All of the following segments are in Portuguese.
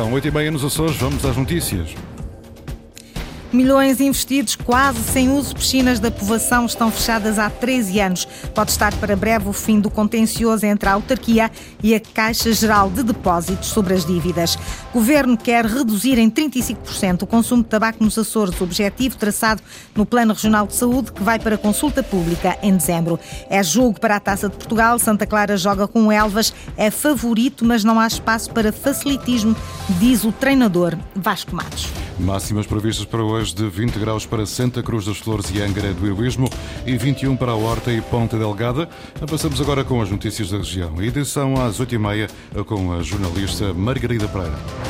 São oito e meia nos Açores, vamos às notícias. Milhões investidos quase sem uso. Piscinas da povoação estão fechadas há 13 anos. Pode estar para breve o fim do contencioso entre a autarquia e a Caixa Geral de Depósitos sobre as dívidas. O governo quer reduzir em 35% o consumo de tabaco nos Açores, objetivo traçado no Plano Regional de Saúde, que vai para consulta pública em dezembro. É jogo para a Taça de Portugal. Santa Clara joga com Elvas. É favorito, mas não há espaço para facilitismo, diz o treinador Vasco Matos. Máximas previstas para hoje de 20 graus para Santa Cruz das Flores e Angra do Heroísmo e 21 para a Horta e Ponta Delgada. Passamos agora com as notícias da região. Edição às 8h30 com a jornalista Margarida Pereira.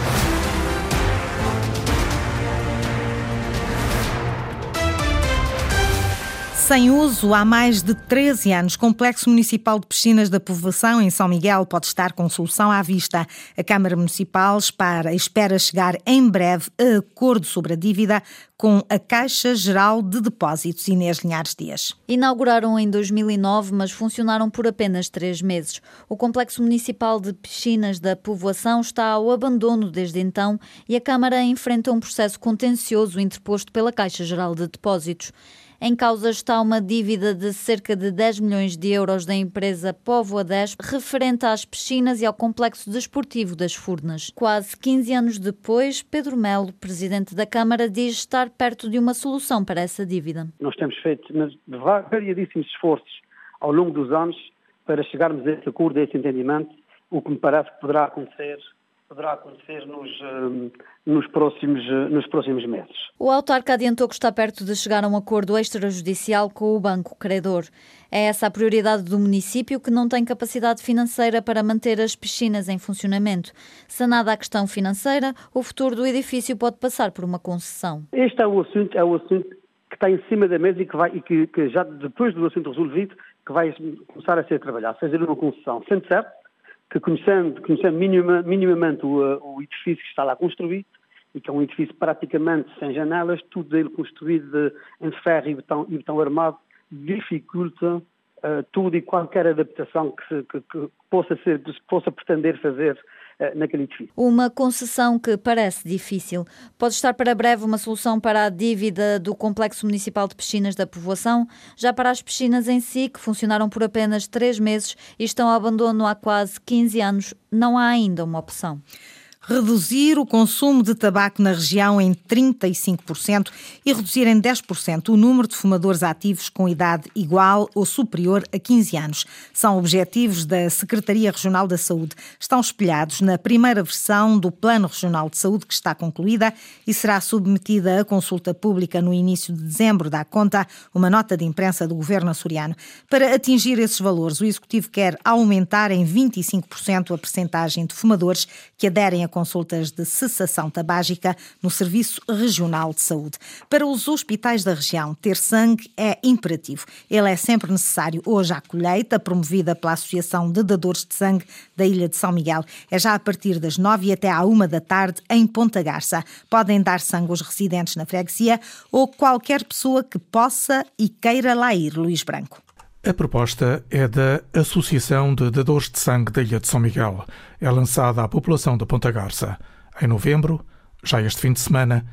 Sem uso há mais de 13 anos. Complexo Municipal de Piscinas da Povoação, em São Miguel, pode estar com solução à vista. A Câmara Municipal espera, espera chegar em breve a acordo sobre a dívida com a Caixa Geral de Depósitos. Inês Linhares Dias. Inauguraram em 2009, mas funcionaram por apenas três meses. O Complexo Municipal de Piscinas da Povoação está ao abandono desde então e a Câmara enfrenta um processo contencioso interposto pela Caixa Geral de Depósitos. Em causa está uma dívida de cerca de 10 milhões de euros da empresa Povoa 10, referente às piscinas e ao complexo desportivo das Furnas. Quase 15 anos depois, Pedro Melo, presidente da Câmara, diz estar perto de uma solução para essa dívida. Nós temos feito variadíssimos esforços ao longo dos anos para chegarmos a esse acordo, a esse entendimento, o que me parece que poderá acontecer poderá acontecer nos, eh, nos, próximos, eh, nos próximos meses. O autarca adiantou que está perto de chegar a um acordo extrajudicial com o banco credor. É essa a prioridade do município que não tem capacidade financeira para manter as piscinas em funcionamento. Sanada a questão financeira, o futuro do edifício pode passar por uma concessão. Este é o assunto, é o assunto que está em cima da mesa e que, vai, e que, que já depois do assunto resolvido, que vai começar a ser trabalhado, fazer uma concessão. Sendo certo que conhecendo, conhecendo minima, minimamente o, o, edifício que está lá construído, e que é um edifício praticamente sem janelas, tudo ele construído de, em ferro e betão, e betão armado, dificulta uh, tudo e qualquer adaptação que, que, que possa, ser, possa pretender fazer eh, naquele edifício. Uma concessão que parece difícil. Pode estar para breve uma solução para a dívida do Complexo Municipal de Piscinas da Povoação, já para as piscinas em si, que funcionaram por apenas três meses e estão ao abandono há quase 15 anos, não há ainda uma opção reduzir o consumo de tabaco na região em 35% e reduzir em 10% o número de fumadores ativos com idade igual ou superior a 15 anos. São objetivos da Secretaria Regional da Saúde. Estão espelhados na primeira versão do Plano Regional de Saúde, que está concluída e será submetida à consulta pública no início de dezembro, dá conta uma nota de imprensa do governo açoriano. Para atingir esses valores, o Executivo quer aumentar em 25% a percentagem de fumadores que aderem a consultas de cessação tabágica no Serviço Regional de Saúde. Para os hospitais da região, ter sangue é imperativo. Ele é sempre necessário. Hoje, a colheita, promovida pela Associação de Dadores de Sangue da Ilha de São Miguel, é já a partir das nove até à uma da tarde em Ponta Garça. Podem dar sangue aos residentes na freguesia ou qualquer pessoa que possa e queira lá ir, Luís Branco. A proposta é da Associação de Dadores de Sangue da Ilha de São Miguel. É lançada à população da Ponta Garça. Em novembro, já este fim de semana,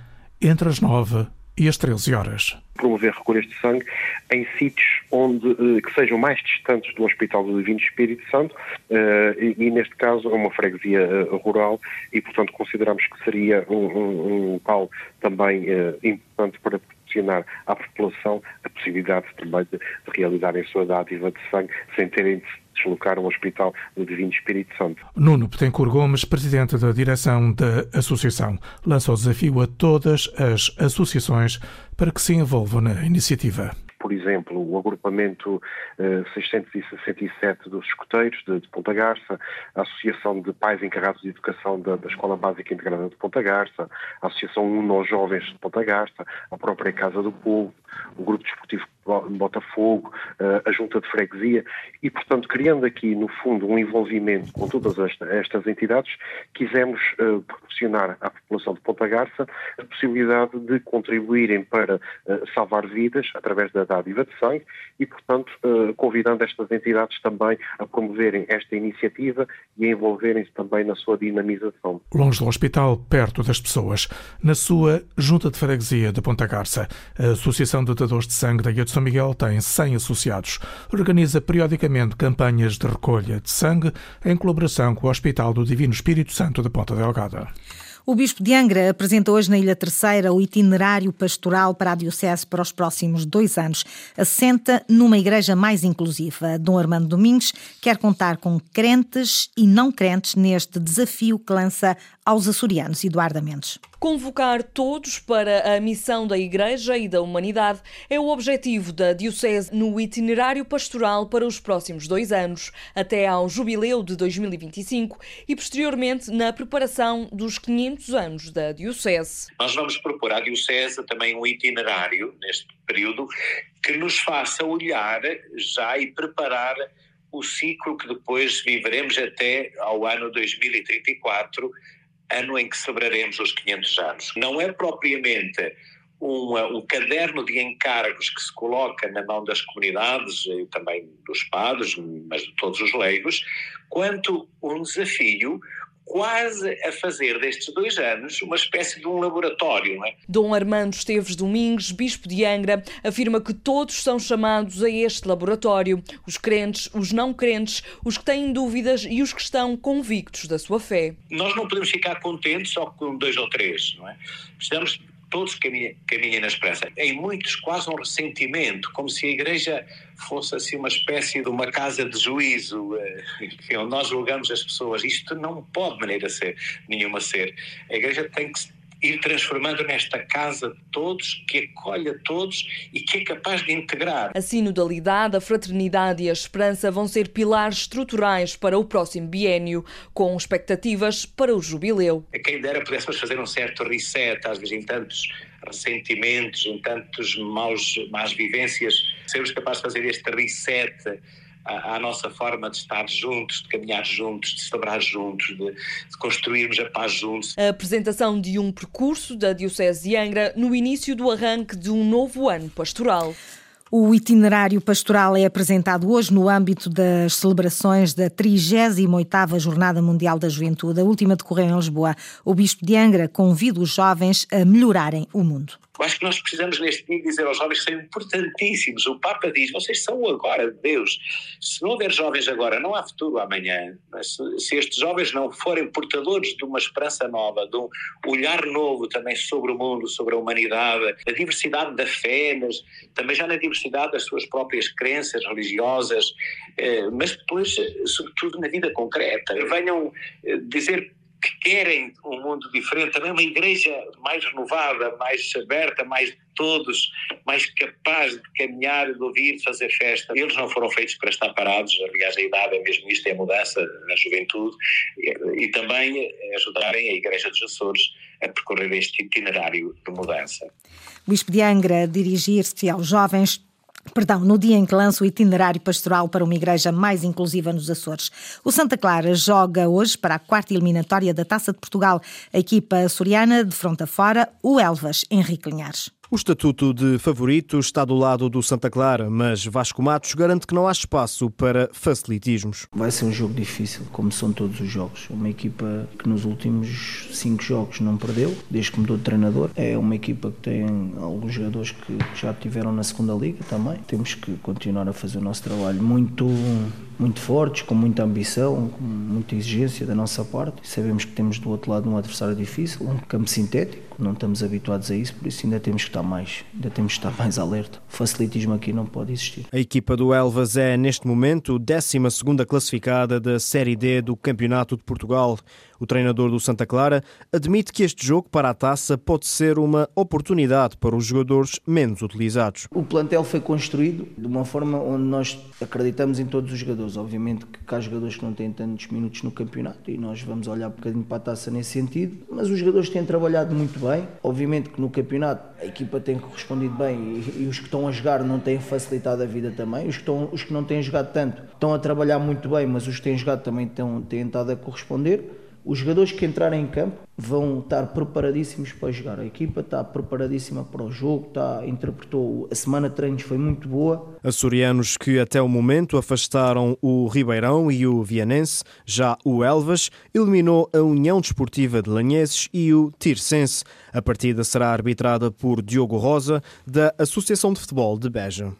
entre as 9 e as 13 horas. Promover recolhas de sangue em sítios onde, eh, que sejam mais distantes do Hospital do Divino Espírito Santo eh, e, e, neste caso, é uma freguesia eh, rural e, portanto, consideramos que seria um, um, um local também importante para proporcionar à população a possibilidade também de, de realizarem a sua dádiva de sangue sem terem de deslocar um hospital do Divino Espírito Santo. Nuno Petencourt Gomes, presidente da direção da associação, lança o desafio a todas as associações para que se envolvam na iniciativa por exemplo, o agrupamento uh, eh, 667 dos escoteiros de, de, Ponta Garça, a Associação de Pais Encarregados de Educação da, da Escola Básica Integrada de Ponta Garça, a Associação Uno Jovens de Ponta Garça, a própria Casa do Povo, o Grupo Desportivo Botafogo, eh, a Junta de Freguesia, e, portanto, criando aqui, no fundo, um envolvimento com todas estas entidades, quisemos uh, proporcionar à população de Ponta Garça a possibilidade de contribuírem para uh, salvar vidas através da dádiva de sangue e, portanto, convidando estas entidades também a promoverem esta iniciativa e a envolverem-se também na sua dinamização. Longe do hospital, perto das pessoas, na sua Junta de Freguesia de Ponta Garça, a Associação de Dadores de Sangue da Ilha de São Miguel tem 100 associados. Organiza periodicamente campanhas de recolha de sangue em colaboração com o Hospital do Divino Espírito Santo de Ponta Delgada. O Bispo de Angra apresenta hoje na Ilha Terceira o itinerário pastoral para a Diocese para os próximos dois anos. Assenta numa igreja mais inclusiva. Dom Armando Domingues quer contar com crentes e não crentes neste desafio que lança aos açorianos. Eduardo Mendes. Convocar todos para a missão da Igreja e da humanidade é o objetivo da Diocese no itinerário pastoral para os próximos dois anos, até ao jubileu de 2025 e posteriormente na preparação dos 500 anos da Diocese. Nós vamos propor à Diocese também um itinerário neste período que nos faça olhar já e preparar o ciclo que depois viveremos até ao ano 2034 ano em que celebraremos os 500 anos. Não é propriamente um, um, caderno de encargos que se coloca na mão das comunidades e também dos padres, mas de todos os leigos, quanto um desafio quase a fazer destes dois anos uma espécie de um laboratório. Não é? Dom Armando Esteves Domingues, bispo de Angra, afirma que todos são chamados a este laboratório: os crentes, os não crentes, os que têm dúvidas e os que estão convictos da sua fé. Nós não podemos ficar contentes só com dois ou três, não é? Precisamos todos caminhem, caminhem na esperança. Em muitos, quase um ressentimento, como se a Igreja fosse assim uma espécie de uma casa de juízo, eh, onde nós julgamos as pessoas. Isto não pode de maneira ser, nenhuma ser. A Igreja tem que ir transformando nesta casa de todos, que acolhe a todos e que é capaz de integrar. A sinodalidade, a fraternidade e a esperança vão ser pilares estruturais para o próximo biênio, com expectativas para o jubileu. A quem dera pudéssemos fazer um certo reset, às vezes em tantos ressentimentos, em tantos maus, más vivências, sermos capazes de fazer este reset à, nossa forma de estar juntos, de caminhar juntos, de celebrar juntos, de, de, construirmos a paz juntos. A apresentação de um percurso da Diocese de Angra no início do arranque de um novo ano pastoral. O itinerário pastoral é apresentado hoje no âmbito das celebrações da 38ª Jornada Mundial da Juventude. A última decorreu em Lisboa. O Bispo de Angra convida os jovens a melhorarem o mundo. Eu acho que nós precisamos neste dia dizer aos jovens que são importantíssimos. O Papa diz: vocês são agora de Deus. Se não houver jovens agora, não há futuro amanhã. Se, se estes jovens não forem portadores de uma esperança nova, de um olhar novo também sobre o mundo, sobre a humanidade, a diversidade da fé, mas também já na diversidade das suas próprias crenças religiosas, eh, mas depois, sobretudo, na vida concreta. Venham eh, dizer que querem um mundo diferente, também uma igreja mais renovada, mais aberta, mais de todos, mais capaz de caminhar, de ouvir, de fazer festa. Eles não foram feitos para estar parados, aliás, a idade é mesmo isto, é a mudança na juventude, e, e também ajudarem a Igreja dos Açores a percorrer este itinerário de mudança. Bispo de Angra dirigir-se aos jovens Perdão, no dia em que lança o itinerário pastoral para uma igreja mais inclusiva nos Açores. O Santa Clara joga hoje para a quarta eliminatória da Taça de Portugal. A equipa açoriana de fronta fora, o Elvas Henrique Linhares. O estatuto de favorito está do lado do Santa Clara, mas Vasco Matos garante que não há espaço para facilitismos. Vai ser um jogo difícil, como são todos os jogos. Uma equipa que nos últimos cinco jogos não perdeu, desde que mudou de treinador. É uma equipa que tem alguns jogadores que já tiveram na segunda liga também. Temos que continuar a fazer o nosso trabalho muito muito fortes, com muita ambição, com muita exigência da nossa parte. Sabemos que temos do outro lado um adversário difícil, um campo sintético, não estamos habituados a isso, por isso ainda temos que estar mais, ainda temos que estar mais alerta. O facilitismo aqui não pode existir. A equipa do Elvas é neste momento 12 classificada da Série D do Campeonato de Portugal. O treinador do Santa Clara admite que este jogo para a taça pode ser uma oportunidade para os jogadores menos utilizados. O plantel foi construído de uma forma onde nós acreditamos em todos os jogadores. Obviamente que há jogadores que não têm tantos minutos no campeonato e nós vamos olhar um bocadinho para a taça nesse sentido, mas os jogadores têm trabalhado muito bem. Obviamente que no campeonato a equipa tem correspondido bem e, e, os que estão a jogar não têm facilitado a vida também. Os que, estão, os que não têm jogado tanto estão a trabalhar muito bem, mas os que têm jogado também estão, têm estado a corresponder. Os jogadores que entrarem em campo vão estar preparadíssimos para jogar. A equipa está preparadíssima para o jogo, está, interpretou. A semana de treinos foi muito boa. Açorianos que até o momento afastaram o Ribeirão e o Vianense, já o Elvas eliminou a União Desportiva de Lanheses e o Tirsense. A partida será arbitrada por Diogo Rosa, da Associação de Futebol de Beja.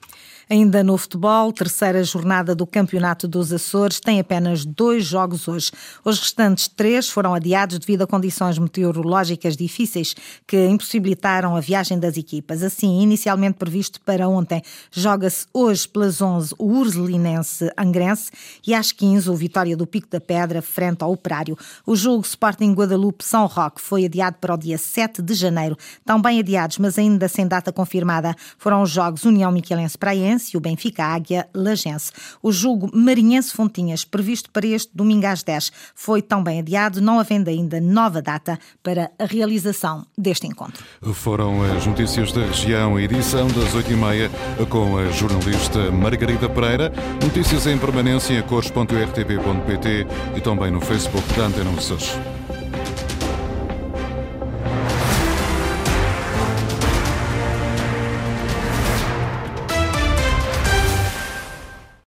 Ainda no futebol, terceira jornada do Campeonato dos Açores tem apenas dois jogos hoje. Os restantes três foram adiados devido a condições meteorológicas difíceis que impossibilitaram a viagem das equipas. Assim, inicialmente previsto para ontem, joga-se hoje pelas 11 o Ursulinense Angrense e às 15 o Vitória do Pico da Pedra frente ao Operário. O jogo Sporting Guadalupe São Roque foi adiado para o dia 7 de janeiro. Também adiados, mas ainda sem data confirmada, foram os jogos União Miquelense Praense e o Benfica Águia Lagense. O jogo Marinhense Fontinhas, previsto para este domingo às 10, foi também adiado, não havendo ainda nova data para a realização deste encontro. Foram as notícias da região, edição das 8h30, com a jornalista Margarida Pereira. Notícias em permanência em cores.rtp.pt e também no Facebook da Antena Açores.